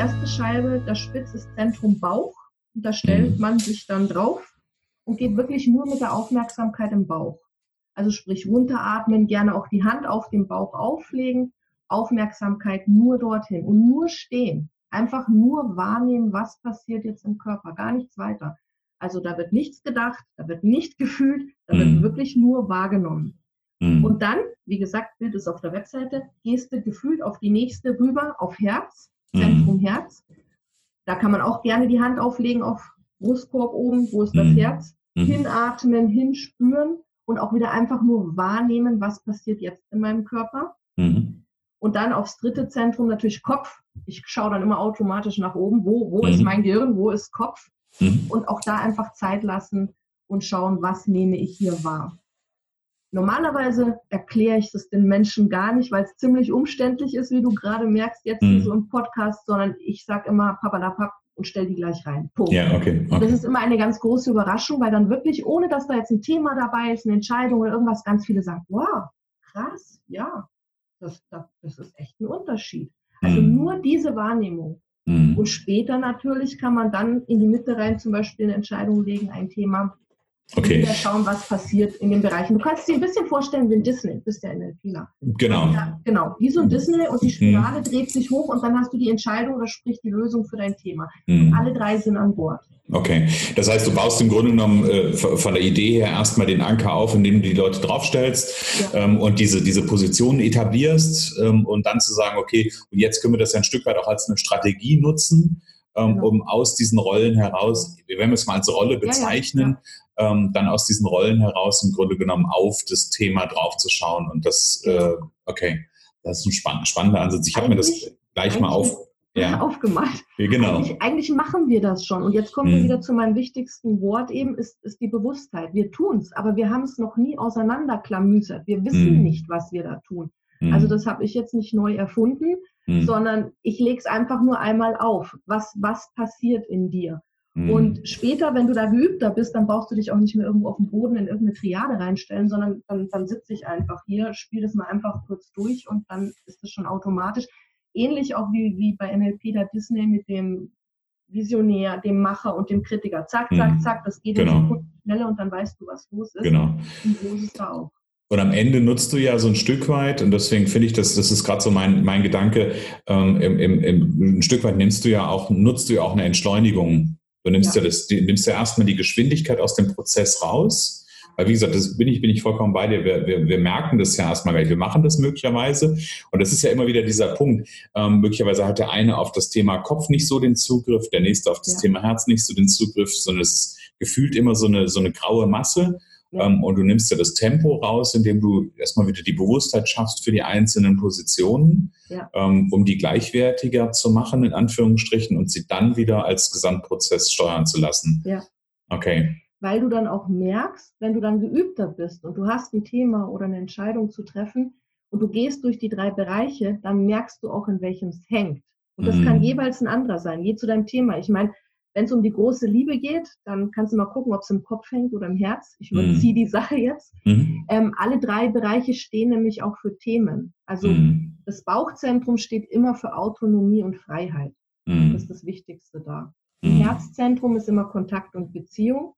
erste Scheibe, das Spitz ist Zentrum Bauch. Und da stellt mhm. man sich dann drauf und geht wirklich nur mit der Aufmerksamkeit im Bauch. Also sprich runteratmen, gerne auch die Hand auf den Bauch auflegen, Aufmerksamkeit nur dorthin und nur stehen. Einfach nur wahrnehmen, was passiert jetzt im Körper, gar nichts weiter. Also da wird nichts gedacht, da wird nicht gefühlt, da wird mhm. wirklich nur wahrgenommen. Mhm. Und dann, wie gesagt, Bild ist auf der Webseite, gehst du gefühlt auf die nächste rüber, auf Herz, Zentrum mhm. Herz. Da kann man auch gerne die Hand auflegen auf Brustkorb oben, wo ist das mhm. Herz? Mhm. Hinatmen, hinspüren und auch wieder einfach nur wahrnehmen, was passiert jetzt in meinem Körper. Mhm. Und dann aufs dritte Zentrum natürlich Kopf. Ich schaue dann immer automatisch nach oben, wo, wo mhm. ist mein Gehirn, wo ist Kopf. Mhm. Und auch da einfach Zeit lassen und schauen, was nehme ich hier wahr. Normalerweise erkläre ich das den Menschen gar nicht, weil es ziemlich umständlich ist, wie du gerade merkst, jetzt mhm. so im Podcast, sondern ich sage immer Papa da Papp und stell die gleich rein. Punkt. Ja, okay, okay. Das ist immer eine ganz große Überraschung, weil dann wirklich, ohne dass da jetzt ein Thema dabei ist, eine Entscheidung oder irgendwas, ganz viele sagen, wow, krass, ja, das, das, das ist echt ein Unterschied. Also mhm. nur diese Wahrnehmung. Mhm. Und später natürlich kann man dann in die Mitte rein zum Beispiel eine Entscheidung legen, ein Thema, Okay. Wieder schauen, was passiert in den Bereichen. Du kannst dir ein bisschen vorstellen wie ein Disney, du bist ja in der Fila. Genau. Ja, genau, wie so ein Disney und die mhm. Spirale mhm. dreht sich hoch und dann hast du die Entscheidung oder sprich die Lösung für dein Thema. Mhm. alle drei sind an Bord. Okay, das heißt, du baust im Grunde genommen äh, von der Idee her erstmal den Anker auf, indem du die Leute draufstellst ja. ähm, und diese, diese Positionen etablierst ähm, und dann zu sagen, okay, und jetzt können wir das ja ein Stück weit auch als eine Strategie nutzen. Ähm, genau. um aus diesen Rollen heraus, wenn wir es mal als Rolle bezeichnen, ja, ja, ähm, dann aus diesen Rollen heraus im Grunde genommen auf das Thema draufzuschauen. Und das, äh, okay, das ist ein spann spannender Ansatz. Ich habe mir das gleich mal auf, ja. aufgemacht. Genau. Eigentlich, eigentlich, machen wir das schon. Und jetzt kommen hm. wir wieder zu meinem wichtigsten Wort eben, ist, ist die Bewusstheit. Wir tun es, aber wir haben es noch nie auseinanderklamüsert. Wir wissen hm. nicht, was wir da tun. Hm. Also das habe ich jetzt nicht neu erfunden mhm. sondern ich lege es einfach nur einmal auf. Was, was passiert in dir? Mhm. Und später, wenn du da geübter bist, dann brauchst du dich auch nicht mehr irgendwo auf dem Boden in irgendeine Triade reinstellen, sondern dann, dann sitze ich einfach hier, spiele das mal einfach kurz durch und dann ist es schon automatisch. Ähnlich auch wie, wie bei NLP der Disney mit dem Visionär, dem Macher und dem Kritiker. Zack, zack, mhm. zack, das geht genau. in Sekunden schneller und dann weißt du, was los ist. Genau. Und so ist es da auch. Und am Ende nutzt du ja so ein Stück weit, und deswegen finde ich, dass das ist gerade so mein, mein Gedanke, ähm, im, im, im, ein Stück weit nimmst du ja auch, nutzt du ja auch eine Entschleunigung. Du nimmst ja, ja das, du nimmst ja erstmal die Geschwindigkeit aus dem Prozess raus. Weil wie gesagt, das bin ich, bin ich vollkommen bei dir. Wir, wir, wir merken das ja erstmal, weil wir machen das möglicherweise. Und das ist ja immer wieder dieser Punkt. Ähm, möglicherweise hat der eine auf das Thema Kopf nicht so den Zugriff, der nächste auf das ja. Thema Herz nicht so den Zugriff, sondern es ist gefühlt immer so eine, so eine graue Masse. Ähm, und du nimmst ja das Tempo raus, indem du erstmal wieder die Bewusstheit schaffst für die einzelnen Positionen, ja. ähm, um die gleichwertiger zu machen, in Anführungsstrichen, und sie dann wieder als Gesamtprozess steuern zu lassen. Ja. Okay. Weil du dann auch merkst, wenn du dann geübter bist und du hast ein Thema oder eine Entscheidung zu treffen und du gehst durch die drei Bereiche, dann merkst du auch, in welchem es hängt. Und das mhm. kann jeweils ein anderer sein, je zu deinem Thema. Ich meine, wenn es um die große Liebe geht, dann kannst du mal gucken, ob es im Kopf hängt oder im Herz. Ich überziehe mhm. die Sache jetzt. Mhm. Ähm, alle drei Bereiche stehen nämlich auch für Themen. Also mhm. das Bauchzentrum steht immer für Autonomie und Freiheit. Mhm. Das ist das Wichtigste da. Mhm. Herzzentrum ist immer Kontakt und Beziehung.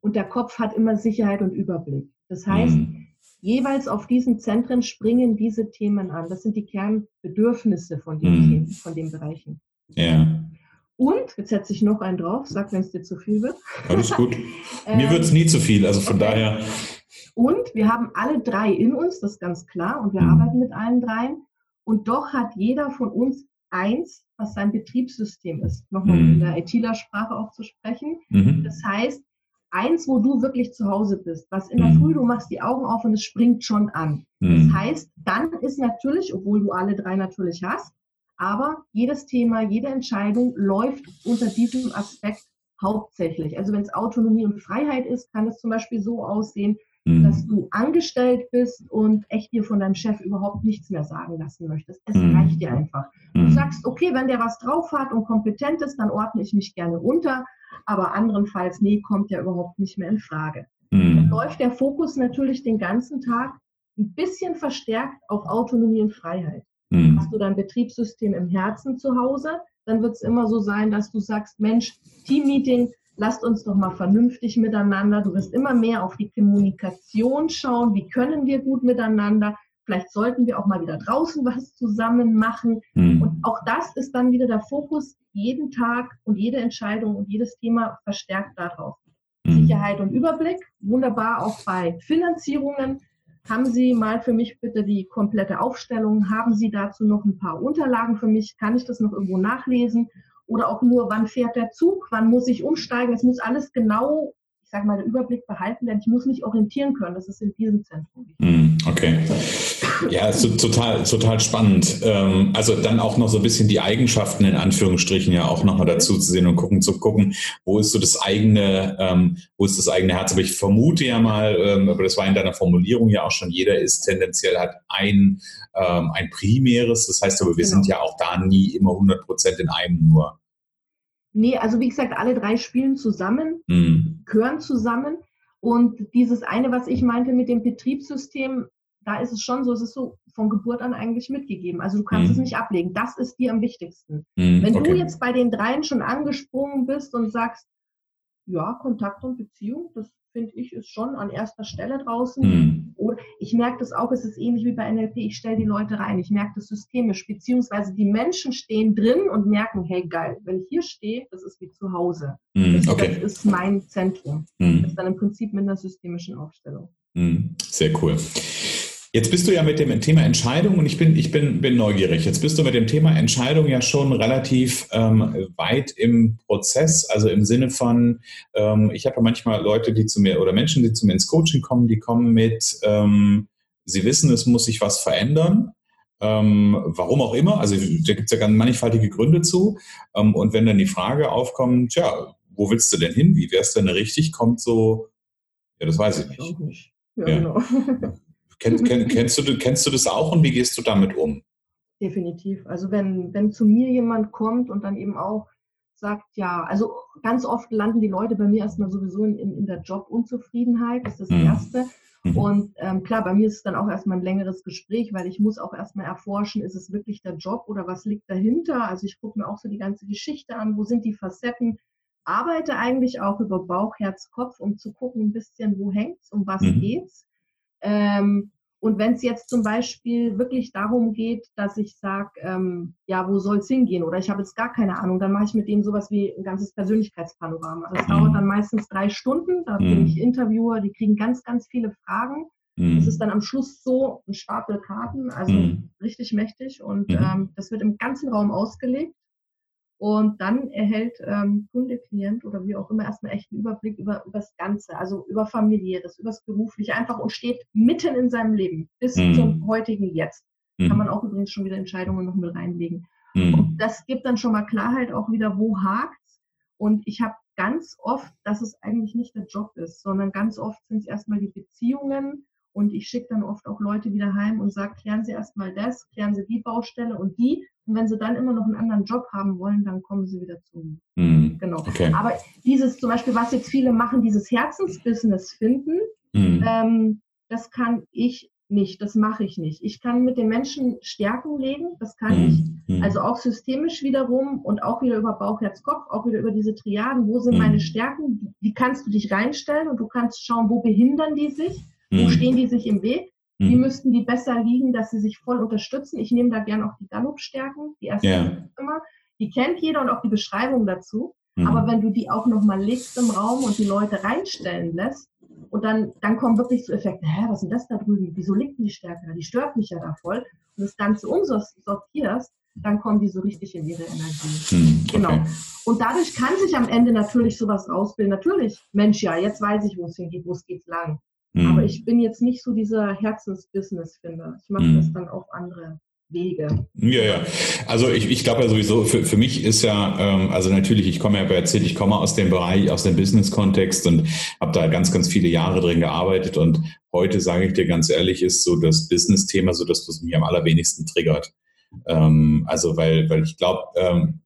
Und der Kopf hat immer Sicherheit und Überblick. Das heißt, mhm. jeweils auf diesen Zentren springen diese Themen an. Das sind die Kernbedürfnisse von den Themen, von den Bereichen. Ja. Und, jetzt setze ich noch einen drauf, sag, wenn es dir zu viel wird. Alles gut. Mir wird es nie zu viel, also von okay. daher. Und wir haben alle drei in uns, das ist ganz klar, und wir mhm. arbeiten mit allen dreien. Und doch hat jeder von uns eins, was sein Betriebssystem ist. Nochmal mhm. in der ITler-Sprache auch zu sprechen. Mhm. Das heißt, eins, wo du wirklich zu Hause bist, was in der mhm. Früh, du machst die Augen auf und es springt schon an. Das mhm. heißt, dann ist natürlich, obwohl du alle drei natürlich hast, aber jedes Thema, jede Entscheidung läuft unter diesem Aspekt hauptsächlich. Also wenn es Autonomie und Freiheit ist, kann es zum Beispiel so aussehen, mhm. dass du angestellt bist und echt dir von deinem Chef überhaupt nichts mehr sagen lassen möchtest. Es mhm. reicht dir einfach. Du mhm. sagst, okay, wenn der was drauf hat und kompetent ist, dann ordne ich mich gerne unter, aber anderenfalls, nee, kommt ja überhaupt nicht mehr in Frage. Mhm. Dann läuft der Fokus natürlich den ganzen Tag ein bisschen verstärkt auf Autonomie und Freiheit. Mhm. Hast du dein Betriebssystem im Herzen zu Hause? dann wird es immer so sein, dass du sagst, Mensch, Teammeeting, lasst uns doch mal vernünftig miteinander. Du wirst immer mehr auf die Kommunikation schauen. Wie können wir gut miteinander? Vielleicht sollten wir auch mal wieder draußen was zusammen machen. Mhm. Und auch das ist dann wieder der Fokus jeden Tag und jede Entscheidung und jedes Thema verstärkt darauf. Mhm. Sicherheit und Überblick, wunderbar auch bei Finanzierungen. Haben Sie mal für mich bitte die komplette Aufstellung? Haben Sie dazu noch ein paar Unterlagen für mich? Kann ich das noch irgendwo nachlesen? Oder auch nur, wann fährt der Zug? Wann muss ich umsteigen? Es muss alles genau ich sage mal, den Überblick behalten, denn ich muss mich orientieren können. Das ist in diesem Zentrum. Hm, okay. Ja, ist total, total spannend. Ähm, also dann auch noch so ein bisschen die Eigenschaften in Anführungsstrichen ja auch nochmal dazu zu sehen und gucken, zu gucken, wo ist so das eigene, ähm, wo ist das eigene Herz. Aber ich vermute ja mal, ähm, aber das war in deiner Formulierung ja auch schon, jeder ist tendenziell hat ein, ein primäres. Das heißt aber, wir genau. sind ja auch da nie immer 100 Prozent in einem nur. Nee, also wie gesagt, alle drei spielen zusammen, mhm. gehören zusammen. Und dieses eine, was ich meinte mit dem Betriebssystem, da ist es schon so, es ist so von Geburt an eigentlich mitgegeben. Also du kannst mhm. es nicht ablegen. Das ist dir am wichtigsten. Mhm, Wenn okay. du jetzt bei den dreien schon angesprungen bist und sagst, ja, Kontakt und Beziehung, das finde ich, ist schon an erster Stelle draußen. Mhm. Oder ich merke das auch, es ist ähnlich wie bei NLP, ich stelle die Leute rein, ich merke das systemisch, beziehungsweise die Menschen stehen drin und merken, hey geil, wenn ich hier stehe, das ist wie zu Hause. Mhm. Das, okay. das, ist mein Zentrum. Mhm. Das ist dann im Prinzip mit einer systemischen Aufstellung. Mhm. Sehr cool. Jetzt bist du ja mit dem Thema Entscheidung und ich bin, ich bin, bin neugierig. Jetzt bist du mit dem Thema Entscheidung ja schon relativ ähm, weit im Prozess, also im Sinne von, ähm, ich habe ja manchmal Leute, die zu mir oder Menschen, die zu mir ins Coaching kommen, die kommen mit, ähm, sie wissen, es muss sich was verändern. Ähm, warum auch immer, also da gibt es ja ganz mannigfaltige Gründe zu. Ähm, und wenn dann die Frage aufkommt, tja, wo willst du denn hin? Wie wär's denn richtig? Kommt so, ja, das weiß ich nicht. Ich nicht. Ja, ja. Genau. Kenn, kenn, kennst, du, kennst du das auch und wie gehst du damit um? Definitiv. Also wenn, wenn zu mir jemand kommt und dann eben auch sagt, ja, also ganz oft landen die Leute bei mir erstmal sowieso in, in, in der Jobunzufriedenheit, das ist das mhm. Erste. Mhm. Und ähm, klar, bei mir ist es dann auch erstmal ein längeres Gespräch, weil ich muss auch erstmal erforschen, ist es wirklich der Job oder was liegt dahinter? Also ich gucke mir auch so die ganze Geschichte an, wo sind die Facetten? Arbeite eigentlich auch über Bauch, Herz, Kopf, um zu gucken ein bisschen, wo hängt es, um was mhm. geht's. Ähm, und wenn es jetzt zum Beispiel wirklich darum geht, dass ich sage, ähm, ja, wo soll es hingehen? Oder ich habe jetzt gar keine Ahnung, dann mache ich mit denen sowas wie ein ganzes Persönlichkeitspanorama. Das mhm. dauert dann meistens drei Stunden. Da mhm. bin ich Interviewer, die kriegen ganz, ganz viele Fragen. Mhm. Es ist dann am Schluss so ein Stapel Karten, also mhm. richtig mächtig. Und mhm. ähm, das wird im ganzen Raum ausgelegt. Und dann erhält ähm, Kunde, Klient oder wie auch immer erstmal echt einen Überblick über, über das Ganze, also über familiäres, über das berufliche einfach und steht mitten in seinem Leben bis mhm. zum heutigen Jetzt. Mhm. Kann man auch übrigens schon wieder Entscheidungen noch mit reinlegen. Mhm. Und das gibt dann schon mal Klarheit auch wieder, wo hakt's. Und ich habe ganz oft, dass es eigentlich nicht der Job ist, sondern ganz oft sind es erstmal die Beziehungen, und ich schicke dann oft auch Leute wieder heim und sage, klären Sie erstmal das, klären Sie die Baustelle und die. Und wenn Sie dann immer noch einen anderen Job haben wollen, dann kommen Sie wieder zu mir. Mhm. Genau. Okay. Aber dieses zum Beispiel, was jetzt viele machen, dieses Herzensbusiness finden, mhm. ähm, das kann ich nicht, das mache ich nicht. Ich kann mit den Menschen Stärken legen, das kann mhm. ich. Mhm. Also auch systemisch wiederum und auch wieder über Bauch, Herz, Kopf, auch wieder über diese Triaden. Wo sind mhm. meine Stärken? Wie kannst du dich reinstellen und du kannst schauen, wo behindern die sich? Wo mhm. stehen die sich im Weg? Wie mhm. müssten die besser liegen, dass sie sich voll unterstützen? Ich nehme da gerne auch die Gallup-Stärken, die erste yeah. immer. Die kennt jeder und auch die Beschreibung dazu. Mhm. Aber wenn du die auch nochmal legst im Raum und die Leute reinstellen lässt, und dann, dann kommen wirklich so Effekte, hä, was ist denn das da drüben? Wieso liegt denn die Stärke da? Die stört mich ja da voll. Und das Ganze umsortierst, dann kommen die so richtig in ihre Energie. Hm, okay. Genau. Und dadurch kann sich am Ende natürlich sowas rausbilden. Natürlich, Mensch, ja, jetzt weiß ich, wo es hingeht, wo es geht lang. Mhm. Aber ich bin jetzt nicht so dieser Herzensbusiness-Finder. Ich mache mhm. das dann auf andere Wege. Ja, ja. Also ich, ich glaube ja sowieso, für, für mich ist ja, ähm, also natürlich, ich komme ja bei erzählt, ich komme aus dem Bereich, aus dem Business-Kontext und habe da ganz, ganz viele Jahre drin gearbeitet und heute sage ich dir ganz ehrlich, ist so das Business-Thema so das, was mich am allerwenigsten triggert. Ähm, also weil, weil ich glaube, ähm,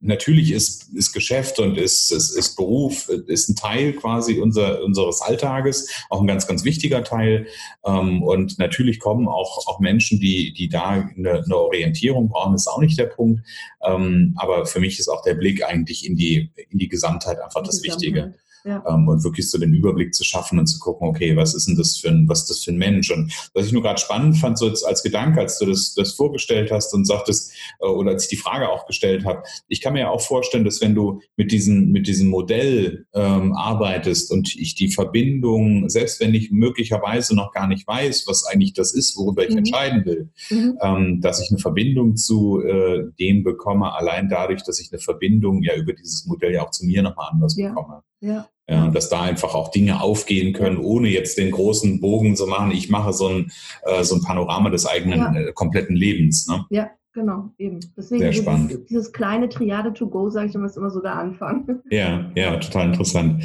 natürlich ist, ist Geschäft und ist, ist, ist Beruf, ist ein Teil quasi unser, unseres Alltages, auch ein ganz, ganz wichtiger Teil. Ähm, und natürlich kommen auch, auch Menschen, die, die da eine, eine Orientierung brauchen, ist auch nicht der Punkt. Ähm, aber für mich ist auch der Blick eigentlich in die, in die Gesamtheit einfach das Wichtige. Ja. Ähm, und wirklich so den Überblick zu schaffen und zu gucken, okay, was ist denn das für ein, was ist das für ein Mensch? Und was ich nur gerade spannend fand, so als, als Gedanke, als du das, das vorgestellt hast und sagtest, äh, oder als ich die Frage auch gestellt habe, ich kann mir ja auch vorstellen, dass wenn du mit diesem, mit diesem Modell ähm, arbeitest und ich die Verbindung, selbst wenn ich möglicherweise noch gar nicht weiß, was eigentlich das ist, worüber ich mhm. entscheiden will, mhm. ähm, dass ich eine Verbindung zu äh, dem bekomme, allein dadurch, dass ich eine Verbindung ja über dieses Modell ja auch zu mir nochmal anders ja. bekomme. Ja. Ja, dass da einfach auch Dinge aufgehen können, ohne jetzt den großen Bogen zu machen. Ich mache so ein, äh, so ein Panorama des eigenen ja. äh, kompletten Lebens. Ne? Ja, genau, eben. Deswegen Sehr spannend. Dieses, dieses kleine Triade to go, sage ich immer, ist immer so der Anfang. Ja, ja, total interessant.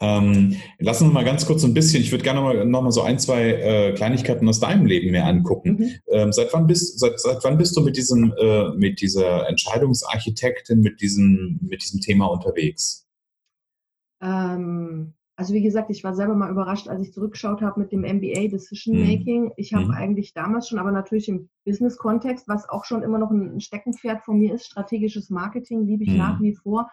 Ähm, lassen wir mal ganz kurz ein bisschen, ich würde gerne mal, noch mal so ein, zwei äh, Kleinigkeiten aus deinem Leben mehr angucken. Mhm. Ähm, seit, wann bist, seit, seit wann bist du mit, diesem, äh, mit dieser Entscheidungsarchitektin, mit diesem, mit diesem Thema unterwegs? Ähm, also wie gesagt, ich war selber mal überrascht, als ich zurückgeschaut habe mit dem MBA Decision mhm. Making. Mhm. Ich habe mhm. eigentlich damals schon, aber natürlich im Business-Kontext, was auch schon immer noch ein Steckenpferd von mir ist, strategisches Marketing liebe ich mhm. nach wie vor.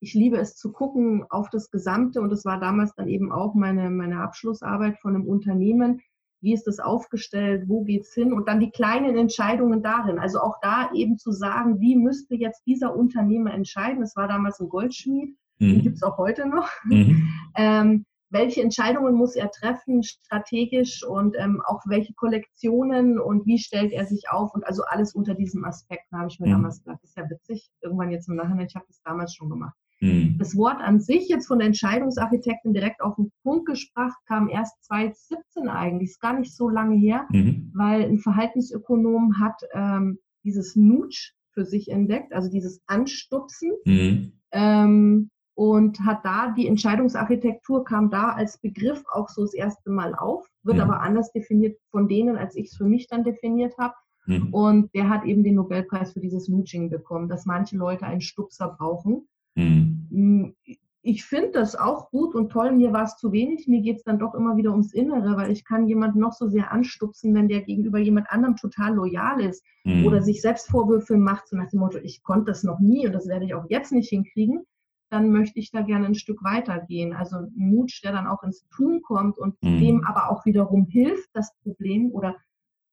Ich liebe es zu gucken auf das Gesamte und das war damals dann eben auch meine, meine Abschlussarbeit von einem Unternehmen. Wie ist das aufgestellt? Wo geht's hin? Und dann die kleinen Entscheidungen darin. Also auch da eben zu sagen, wie müsste jetzt dieser Unternehmer entscheiden? Es war damals ein Goldschmied Mhm. Gibt es auch heute noch. Mhm. Ähm, welche Entscheidungen muss er treffen, strategisch und ähm, auch welche Kollektionen und wie stellt er sich auf und also alles unter diesem Aspekt, habe ich mir mhm. damals gedacht, das ist ja witzig, irgendwann jetzt im Nachhinein, ich habe das damals schon gemacht. Mhm. Das Wort an sich jetzt von der Entscheidungsarchitektin direkt auf den Punkt gesprochen kam erst 2017 eigentlich, ist gar nicht so lange her, mhm. weil ein Verhaltensökonom hat ähm, dieses Nudge für sich entdeckt, also dieses Anstupsen. Mhm. Ähm, und hat da die Entscheidungsarchitektur kam da als Begriff auch so das erste Mal auf, wird mhm. aber anders definiert von denen, als ich es für mich dann definiert habe. Mhm. Und der hat eben den Nobelpreis für dieses Nudging bekommen, dass manche Leute einen Stupser brauchen. Mhm. Hm, ich finde das auch gut und toll. Mir war es zu wenig. Mir geht es dann doch immer wieder ums Innere, weil ich kann jemanden noch so sehr anstupsen, wenn der gegenüber jemand anderem total loyal ist mhm. oder sich selbst Vorwürfe macht, so nach dem Motto, ich konnte das noch nie und das werde ich auch jetzt nicht hinkriegen dann möchte ich da gerne ein Stück weitergehen. Also ein Mut, der dann auch ins Tun kommt und mhm. dem aber auch wiederum hilft, das Problem oder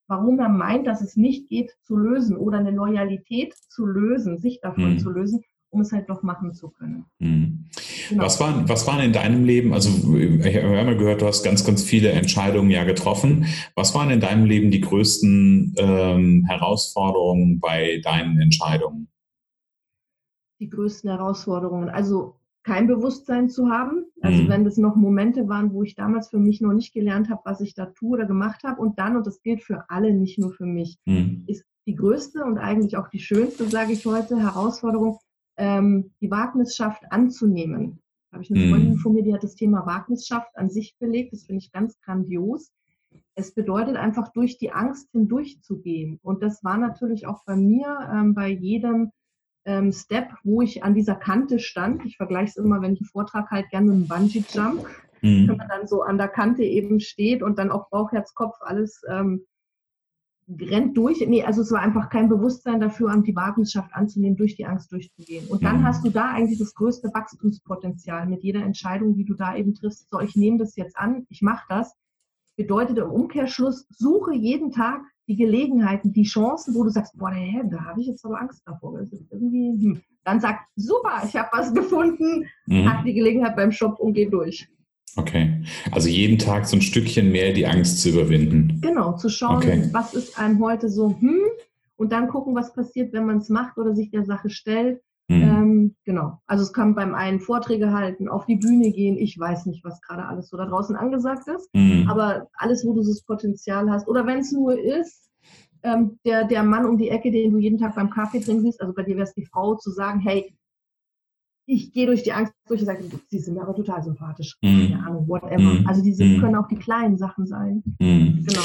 warum er meint, dass es nicht geht, zu lösen oder eine Loyalität zu lösen, sich davon mhm. zu lösen, um es halt doch machen zu können. Mhm. Genau. Was, waren, was waren in deinem Leben, also ich habe immer gehört, du hast ganz, ganz viele Entscheidungen ja getroffen. Was waren in deinem Leben die größten ähm, Herausforderungen bei deinen Entscheidungen? Die größten Herausforderungen. Also kein Bewusstsein zu haben. Also mhm. wenn das noch Momente waren, wo ich damals für mich noch nicht gelernt habe, was ich da tue oder gemacht habe. Und dann, und das gilt für alle, nicht nur für mich, mhm. ist die größte und eigentlich auch die schönste, sage ich heute, Herausforderung, ähm, die Wagnisschaft anzunehmen. Da habe ich eine mhm. Freundin von mir, die hat das Thema Wagnisschaft an sich belegt. Das finde ich ganz grandios. Es bedeutet einfach, durch die Angst hindurchzugehen. Und das war natürlich auch bei mir, ähm, bei jedem ähm, Step, wo ich an dieser Kante stand. Ich vergleiche es immer, wenn ich einen Vortrag halt gerne mit einem Bungee-Jump, mhm. wenn man dann so an der Kante eben steht und dann auch Bauch, Herz, Kopf alles ähm, rennt durch. Nee, also es war einfach kein Bewusstsein dafür, die Wagenschaft anzunehmen, durch die Angst durchzugehen. Und dann mhm. hast du da eigentlich das größte Wachstumspotenzial mit jeder Entscheidung, die du da eben triffst. So, ich nehme das jetzt an, ich mache das. Bedeutet im Umkehrschluss, suche jeden Tag die Gelegenheiten, die Chancen, wo du sagst, boah, da habe ich jetzt aber Angst davor. Das ist irgendwie, hm. Dann sag, super, ich habe was gefunden, mhm. hab die Gelegenheit beim Shop und geh durch. Okay, also jeden Tag so ein Stückchen mehr die Angst zu überwinden. Genau, zu schauen, okay. was ist einem heute so, hm, und dann gucken, was passiert, wenn man es macht oder sich der Sache stellt. Mhm. Ähm, genau. Also es kann beim einen Vorträge halten, auf die Bühne gehen. Ich weiß nicht, was gerade alles so da draußen angesagt ist. Mhm. Aber alles, wo du das Potenzial hast. Oder wenn es nur ist, ähm, der, der Mann um die Ecke, den du jeden Tag beim Kaffee trinken siehst, also bei dir wäre es die Frau, zu sagen, hey, ich gehe durch die Angst durch und sage, sie sind mir aber total sympathisch. Mm. Keine Ahnung, whatever. Mm. Also diese mm. können auch die kleinen Sachen sein. Mm. Genau.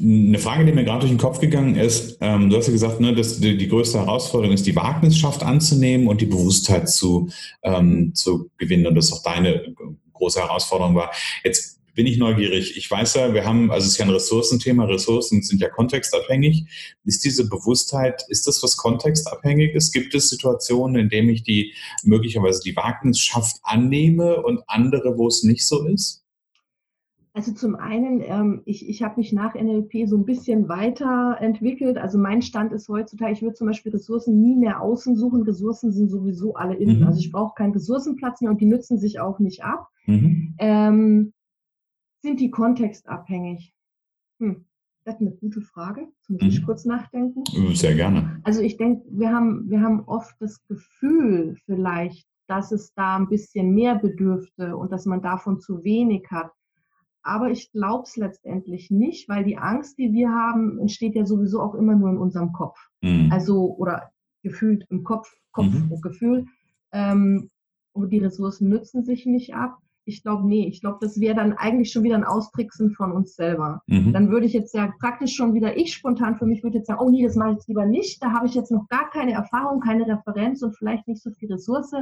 Eine Frage, die mir gerade durch den Kopf gegangen ist, ähm, du hast ja gesagt, ne, dass die, die, größte Herausforderung ist, die Wagnisschaft anzunehmen und die Bewusstheit zu, ähm, zu gewinnen. Und das auch deine große Herausforderung war. Jetzt bin ich neugierig. Ich weiß ja, wir haben, also es ist ja ein Ressourcenthema, Ressourcen sind ja kontextabhängig. Ist diese Bewusstheit, ist das was kontextabhängig ist? Gibt es Situationen, in denen ich die möglicherweise die Wagnisschaft annehme und andere, wo es nicht so ist? Also zum einen, ähm, ich, ich habe mich nach NLP so ein bisschen weiterentwickelt. Also mein Stand ist heutzutage, ich würde zum Beispiel Ressourcen nie mehr außen suchen. Ressourcen sind sowieso alle innen. Mhm. Also ich brauche keinen Ressourcenplatz mehr und die nützen sich auch nicht ab. Mhm. Ähm, sind die kontextabhängig? Hm, das ist eine gute Frage. Jetzt muss ich mhm. kurz nachdenken. Sehr gerne. Also ich denke, wir haben, wir haben oft das Gefühl vielleicht, dass es da ein bisschen mehr bedürfte und dass man davon zu wenig hat. Aber ich glaube es letztendlich nicht, weil die Angst, die wir haben, entsteht ja sowieso auch immer nur in unserem Kopf. Mhm. Also, oder gefühlt im Kopf, Kopf mhm. und Gefühl. Ähm, und die Ressourcen nützen sich nicht ab ich glaube, nee, ich glaube, das wäre dann eigentlich schon wieder ein Austricksen von uns selber. Mhm. Dann würde ich jetzt ja praktisch schon wieder, ich spontan für mich würde jetzt sagen, oh nee, das mache ich jetzt lieber nicht, da habe ich jetzt noch gar keine Erfahrung, keine Referenz und vielleicht nicht so viel Ressource.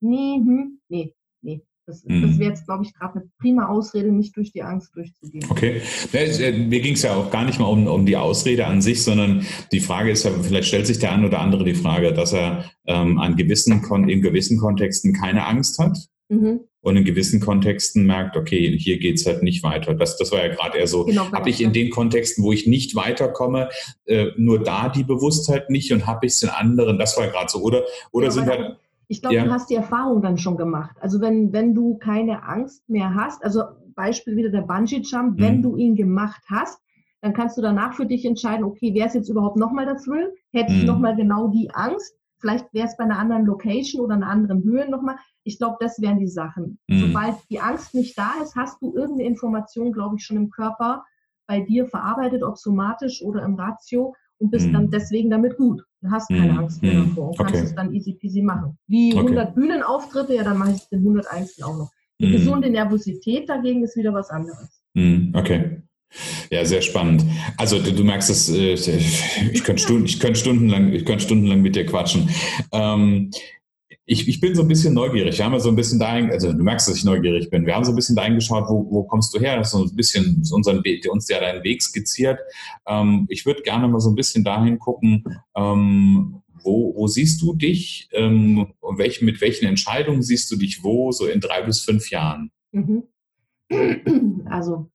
Nee, hm, nee, nee. Das, mhm. das wäre jetzt, glaube ich, gerade eine prima Ausrede, nicht durch die Angst durchzugehen. Okay. Äh, mir ging es ja auch gar nicht mal um, um die Ausrede an sich, sondern die Frage ist ja, vielleicht stellt sich der eine oder andere die Frage, dass er ähm, an gewissen, in gewissen Kontexten keine Angst hat. Mhm und in gewissen Kontexten merkt, okay, hier geht's halt nicht weiter. Das, das war ja gerade eher so, genau, habe ich in den Kontexten, wo ich nicht weiterkomme, äh, nur da die Bewusstheit nicht und habe ich es in anderen, das war ja gerade so, oder? Oder ja, sind halt. Ich glaube, ja. du hast die Erfahrung dann schon gemacht. Also wenn, wenn du keine Angst mehr hast, also Beispiel wieder der Bungee-Jump, mhm. wenn du ihn gemacht hast, dann kannst du danach für dich entscheiden, okay, wäre es jetzt überhaupt nochmal der Thrill? Hätte mhm. ich nochmal genau die Angst? Vielleicht wäre es bei einer anderen Location oder einer anderen Höhe nochmal. Ich glaube, das wären die Sachen. Mhm. Sobald die Angst nicht da ist, hast du irgendeine Information, glaube ich, schon im Körper bei dir verarbeitet, ob somatisch oder im Ratio und bist mhm. dann deswegen damit gut. Du hast keine mhm. Angst mehr mhm. davor und okay. kannst es dann easy peasy machen. Wie okay. 100 Bühnenauftritte, ja, dann mache ich es den 101 auch noch. Die mhm. gesunde Nervosität dagegen ist wieder was anderes. Mhm. Okay. Ja, sehr spannend. Also du, du merkst es, äh, ich könnte Stunden, ich könnte stundenlang, ich könnte stundenlang mit dir quatschen. Ähm, ich, ich bin so ein bisschen neugierig. Wir haben ja so ein bisschen dahin, also du merkst, dass ich neugierig bin. Wir haben so ein bisschen dahin geschaut, wo, wo kommst du her? Das ist so ein bisschen unseren, uns ja deinen Weg skizziert. Ähm, ich würde gerne mal so ein bisschen dahin gucken, ähm, wo, wo siehst du dich? Ähm, welch, mit welchen Entscheidungen siehst du dich wo, so in drei bis fünf Jahren? Mhm. Also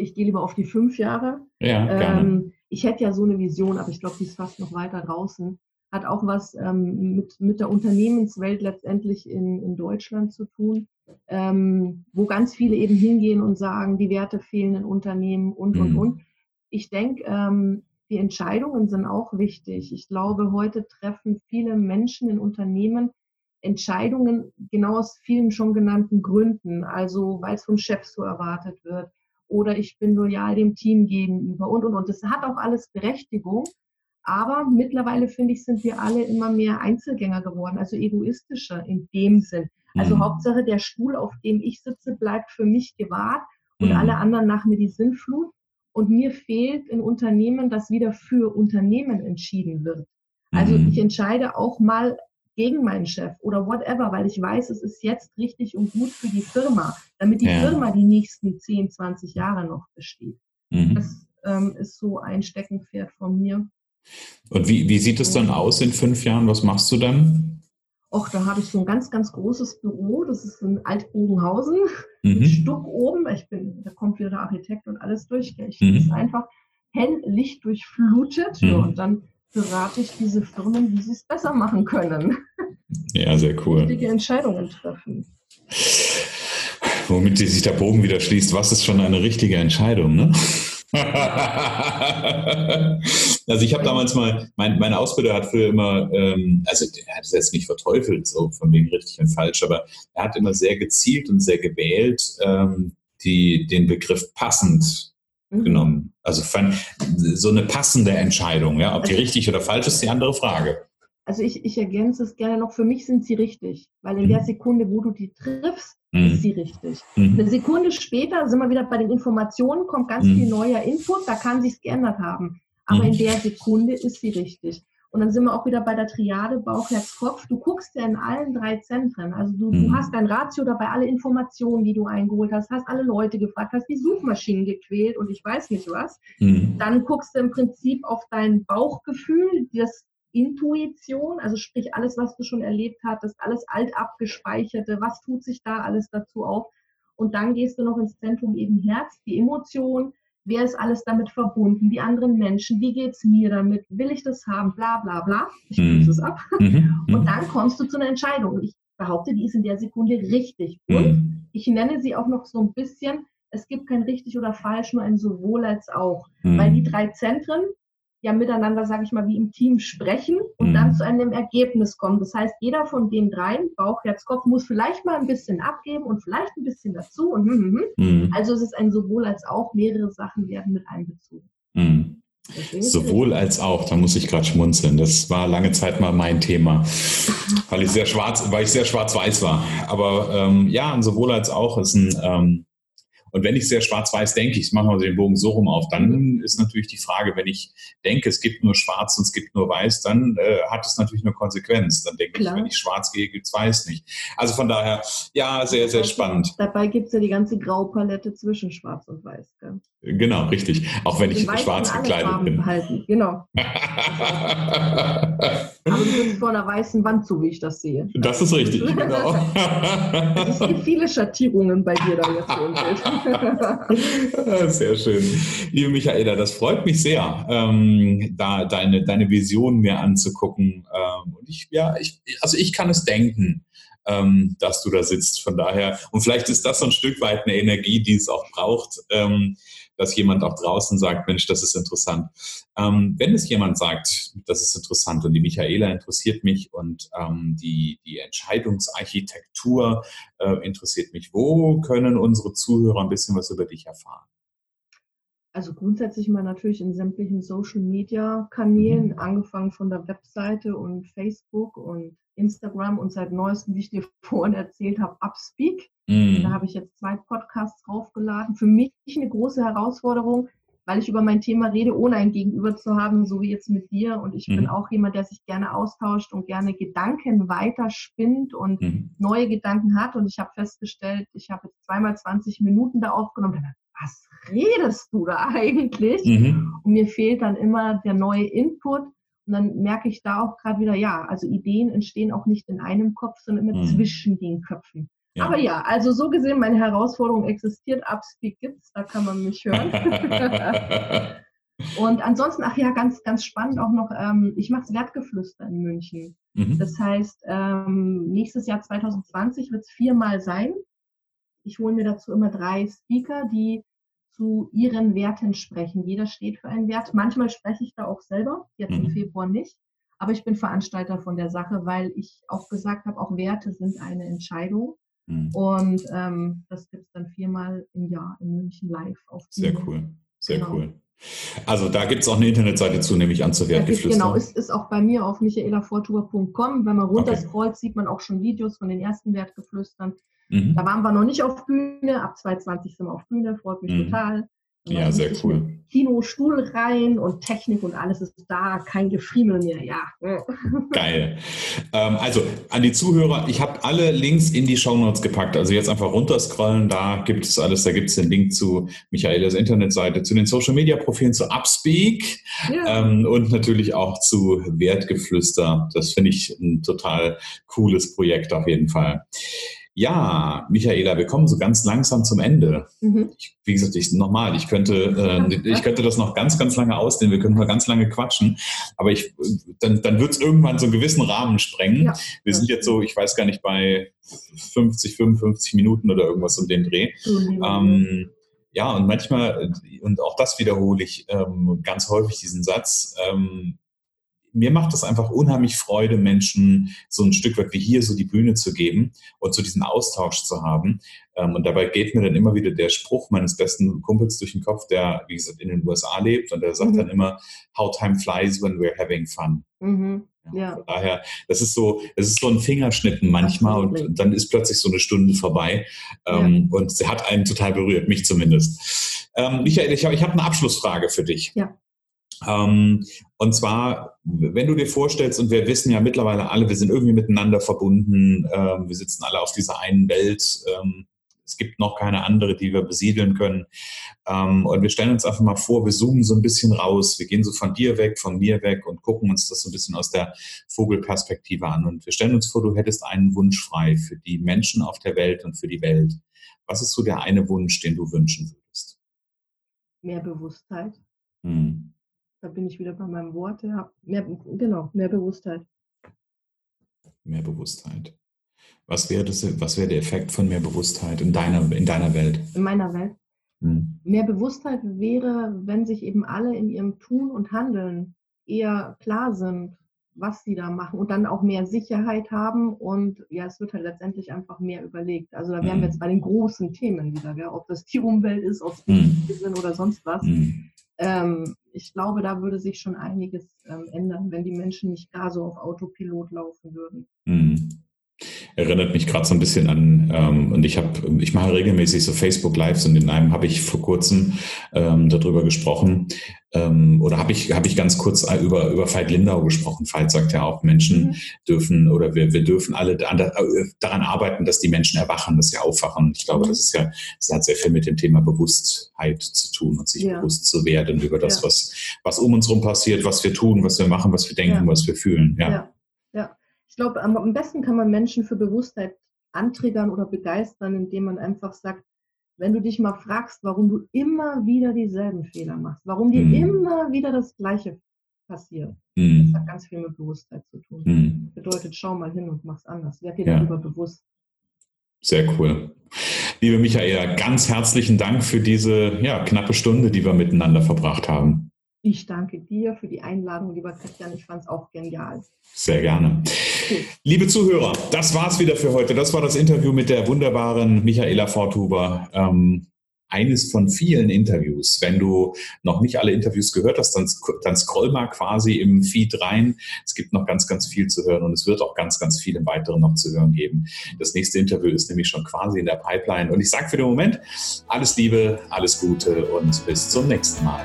ich gehe lieber auf die fünf Jahre. Ja. Ähm, ich hätte ja so eine Vision, aber ich glaube, die ist fast noch weiter draußen hat auch was ähm, mit, mit der Unternehmenswelt letztendlich in, in Deutschland zu tun, ähm, wo ganz viele eben hingehen und sagen, die Werte fehlen in Unternehmen und, und, mhm. und. Ich denke, ähm, die Entscheidungen sind auch wichtig. Ich glaube, heute treffen viele Menschen in Unternehmen Entscheidungen genau aus vielen schon genannten Gründen. Also, weil es vom Chef so erwartet wird oder ich bin loyal dem Team gegenüber und, und, und. Das hat auch alles Berechtigung. Aber mittlerweile, finde ich, sind wir alle immer mehr Einzelgänger geworden, also egoistischer in dem Sinn. Also mhm. Hauptsache, der Stuhl, auf dem ich sitze, bleibt für mich gewahrt und mhm. alle anderen nach mir die Sinnflut. Und mir fehlt in Unternehmen, dass wieder für Unternehmen entschieden wird. Also mhm. ich entscheide auch mal gegen meinen Chef oder whatever, weil ich weiß, es ist jetzt richtig und gut für die Firma, damit die ja. Firma die nächsten 10, 20 Jahre noch besteht. Mhm. Das ähm, ist so ein Steckenpferd von mir. Und wie, wie sieht es dann aus in fünf Jahren? Was machst du dann? Och, da habe ich so ein ganz, ganz großes Büro. Das ist in Altbogenhausen. Mhm. Stuck oben. Ich bin, da kommt wieder der Architekt und alles durch. Ich mhm. ist einfach hell Licht durchflutet. Mhm. und dann berate ich diese Firmen, wie sie es besser machen können. Ja, sehr cool. Richtige Entscheidungen treffen. Womit sich der Bogen wieder schließt, was ist schon eine richtige Entscheidung, ne? also ich habe damals mal, mein, mein Ausbilder hat früher immer, ähm, also er hat es jetzt nicht verteufelt, so von wegen richtig und falsch, aber er hat immer sehr gezielt und sehr gewählt ähm, die, den Begriff passend. Genommen. Also so eine passende Entscheidung, ja. Ob die also richtig oder falsch ist, die andere Frage. Also ich, ich ergänze es gerne noch, für mich sind sie richtig, weil in mhm. der Sekunde, wo du die triffst, mhm. ist sie richtig. Mhm. Eine Sekunde später sind wir wieder bei den Informationen, kommt ganz mhm. viel neuer Input, da kann sich's geändert haben. Aber in mhm. der Sekunde ist sie richtig. Und dann sind wir auch wieder bei der Triade Bauch, Herz, Kopf. Du guckst ja in allen drei Zentren. Also du, mhm. du hast dein Ratio dabei, alle Informationen, die du eingeholt hast, hast alle Leute gefragt, hast die Suchmaschinen gequält und ich weiß nicht was. Mhm. Dann guckst du im Prinzip auf dein Bauchgefühl, das Intuition, also sprich alles, was du schon erlebt hattest, alles alt abgespeicherte, was tut sich da alles dazu auf. Und dann gehst du noch ins Zentrum eben Herz, die Emotion, wer ist alles damit verbunden, die anderen Menschen, wie geht es mir damit, will ich das haben, bla bla bla. Ich mhm. es ab. Mhm. Und dann kommst du zu einer Entscheidung. Und ich behaupte, die ist in der Sekunde richtig. Und mhm. ich nenne sie auch noch so ein bisschen, es gibt kein richtig oder falsch, nur ein sowohl als auch. Mhm. Weil die drei Zentren, ja miteinander, sage ich mal, wie im Team sprechen und mhm. dann zu einem Ergebnis kommen. Das heißt, jeder von den dreien, Bauch, Herz, Kopf, muss vielleicht mal ein bisschen abgeben und vielleicht ein bisschen dazu. Und, hm, hm, hm. Mhm. Also es ist ein sowohl als auch, mehrere Sachen werden mit einbezogen. Mhm. Sowohl als auch, da muss ich gerade schmunzeln. Das war lange Zeit mal mein Thema, weil ich sehr schwarz, weil ich sehr schwarz-weiß war. Aber ähm, ja, ein sowohl als auch ist ein ähm, und wenn ich sehr schwarz-weiß denke, ich mache mal den Bogen so rum auf, dann ist natürlich die Frage, wenn ich denke, es gibt nur schwarz und es gibt nur weiß, dann äh, hat es natürlich eine Konsequenz. Dann denke Klar. ich, wenn ich schwarz gehe, gibt es weiß nicht. Also von daher, ja, sehr, sehr spannend. Dabei gibt es ja die ganze Graupalette zwischen schwarz und weiß. Gell? Genau, richtig. Auch wenn ich schwarz gekleidet bin. Behalten. Genau. Aber du bist vor einer weißen Wand, so wie ich das sehe. Das ist richtig, genau. es gibt viele Schattierungen bei dir da jetzt im Bild. sehr schön. Liebe Michaela, das freut mich sehr, ähm, da deine, deine Vision mir anzugucken. Ähm, und ich, ja, ich, also ich kann es denken. Ähm, dass du da sitzt. Von daher, und vielleicht ist das so ein Stück weit eine Energie, die es auch braucht, ähm, dass jemand auch draußen sagt, Mensch, das ist interessant. Ähm, wenn es jemand sagt, das ist interessant und die Michaela interessiert mich und ähm, die, die Entscheidungsarchitektur äh, interessiert mich, wo können unsere Zuhörer ein bisschen was über dich erfahren? Also grundsätzlich mal natürlich in sämtlichen Social-Media-Kanälen, mhm. angefangen von der Webseite und Facebook und Instagram und seit neuestem, wie ich dir vorhin erzählt habe, Upspeak. Mhm. Da habe ich jetzt zwei Podcasts draufgeladen. Für mich eine große Herausforderung, weil ich über mein Thema rede, ohne ein Gegenüber zu haben, so wie jetzt mit dir. Und ich mhm. bin auch jemand, der sich gerne austauscht und gerne Gedanken weiterspinnt und mhm. neue Gedanken hat. Und ich habe festgestellt, ich habe jetzt zweimal 20 Minuten da aufgenommen. Was redest du da eigentlich? Mhm. Und mir fehlt dann immer der neue Input. Und dann merke ich da auch gerade wieder, ja, also Ideen entstehen auch nicht in einem Kopf, sondern immer mhm. zwischen den Köpfen. Ja. Aber ja, also so gesehen, meine Herausforderung existiert. Upspeak gibt's, da kann man mich hören. Und ansonsten, ach ja, ganz, ganz spannend auch noch, ähm, ich mache Wertgeflüster in München. Mhm. Das heißt, ähm, nächstes Jahr 2020 wird es viermal sein. Ich hole mir dazu immer drei Speaker, die zu ihren Werten sprechen. Jeder steht für einen Wert. Manchmal spreche ich da auch selber, jetzt mhm. im Februar nicht. Aber ich bin Veranstalter von der Sache, weil ich auch gesagt habe, auch Werte sind eine Entscheidung. Mhm. Und ähm, das gibt es dann viermal im Jahr in München live auf Sehr cool, sehr genau. cool. Also da gibt es auch eine Internetseite zu, nämlich an zu Wertgeflüster. Genau, ist, ist auch bei mir auf michaelafortua.com. Wenn man runterscrollt, okay. sieht man auch schon Videos von den ersten Wertgeflüstern. Mhm. Da waren wir noch nicht auf Bühne, ab 2020 sind wir auf Bühne, freut mich mhm. total. Ja, sehr cool. Kino, Stuhl rein und Technik und alles ist da, kein Gefriemel mehr, ja. Geil. Ähm, also an die Zuhörer, ich habe alle Links in die Shownotes gepackt. Also jetzt einfach runterscrollen, da gibt es alles, da gibt es den Link zu Michaelas Internetseite, zu den Social Media Profilen, zu Upspeak ja. ähm, und natürlich auch zu Wertgeflüster. Das finde ich ein total cooles Projekt auf jeden Fall. Ja, Michaela, wir kommen so ganz langsam zum Ende. Mhm. Ich, wie gesagt, ich, nochmal, ich könnte, äh, ich könnte das noch ganz, ganz lange ausdehnen, wir könnten noch ganz lange quatschen, aber ich, dann, dann wird es irgendwann so einen gewissen Rahmen sprengen. Ja. Wir sind jetzt so, ich weiß gar nicht, bei 50, 55 Minuten oder irgendwas um den Dreh. Mhm. Ähm, ja, und manchmal, und auch das wiederhole ich ähm, ganz häufig diesen Satz, ähm, mir macht es einfach unheimlich Freude, Menschen so ein Stück weit wie hier so die Bühne zu geben und so diesen Austausch zu haben. Ähm, und dabei geht mir dann immer wieder der Spruch meines besten Kumpels durch den Kopf, der, wie gesagt, in den USA lebt und der sagt mhm. dann immer, how time flies when we're having fun. Mhm. Ja. Von daher, das ist so, es ist so ein Fingerschnippen manchmal und, und, dann ist plötzlich so eine Stunde vorbei. Ähm, ja. Und sie hat einen total berührt, mich zumindest. Ähm, Michael, ich habe ich hab eine Abschlussfrage für dich. Ja. Ähm, und zwar, wenn du dir vorstellst, und wir wissen ja mittlerweile alle, wir sind irgendwie miteinander verbunden, ähm, wir sitzen alle auf dieser einen Welt, ähm, es gibt noch keine andere, die wir besiedeln können. Und wir stellen uns einfach mal vor, wir zoomen so ein bisschen raus, wir gehen so von dir weg, von mir weg und gucken uns das so ein bisschen aus der Vogelperspektive an. Und wir stellen uns vor, du hättest einen Wunsch frei für die Menschen auf der Welt und für die Welt. Was ist so der eine Wunsch, den du wünschen würdest? Mehr Bewusstheit. Hm. Da bin ich wieder bei meinem Wort. Ja. Mehr, genau, mehr Bewusstheit. Mehr Bewusstheit. Was wäre, das, was wäre der Effekt von mehr Bewusstheit in deiner, in deiner Welt? In meiner Welt? Hm. Mehr Bewusstheit wäre, wenn sich eben alle in ihrem Tun und Handeln eher klar sind, was sie da machen und dann auch mehr Sicherheit haben und ja, es wird halt letztendlich einfach mehr überlegt. Also da wären wir hm. jetzt bei den großen Themen wieder, gell? ob das die Umwelt ist, ob es hm. sind oder sonst was. Hm. Ähm, ich glaube, da würde sich schon einiges ähm, ändern, wenn die Menschen nicht gar so auf Autopilot laufen würden. Hm erinnert mich gerade so ein bisschen an, ähm, und ich habe, ich mache regelmäßig so Facebook Lives und in einem habe ich vor kurzem ähm, darüber gesprochen, ähm, oder habe ich, habe ich ganz kurz über, über Veit Lindau gesprochen. Veit sagt ja auch, Menschen mhm. dürfen oder wir, wir dürfen alle daran arbeiten, dass die Menschen erwachen, dass sie aufwachen. Ich glaube, mhm. das ist ja, das hat sehr viel mit dem Thema Bewusstheit zu tun und sich ja. bewusst zu werden über das, ja. was, was um uns herum passiert, was wir tun, was wir machen, was wir denken, ja. was wir fühlen. ja. Ich glaube, am besten kann man Menschen für Bewusstheit antriggern oder begeistern, indem man einfach sagt, wenn du dich mal fragst, warum du immer wieder dieselben Fehler machst, warum dir mhm. immer wieder das Gleiche passiert. Mhm. Das hat ganz viel mit Bewusstheit zu tun. Mhm. Bedeutet, schau mal hin und mach's anders. Werd dir ja. darüber bewusst. Sehr cool. Liebe Michaela, ganz herzlichen Dank für diese ja, knappe Stunde, die wir miteinander verbracht haben. Ich danke dir für die Einladung, lieber Christian. Ich fand es auch genial. Sehr gerne. Liebe Zuhörer, das war's wieder für heute. Das war das Interview mit der wunderbaren Michaela Forthuber. Ähm, eines von vielen Interviews. Wenn du noch nicht alle Interviews gehört hast, dann, dann scroll mal quasi im Feed rein. Es gibt noch ganz, ganz viel zu hören und es wird auch ganz, ganz viel im Weiteren noch zu hören geben. Das nächste Interview ist nämlich schon quasi in der Pipeline. Und ich sage für den Moment alles Liebe, alles Gute und bis zum nächsten Mal.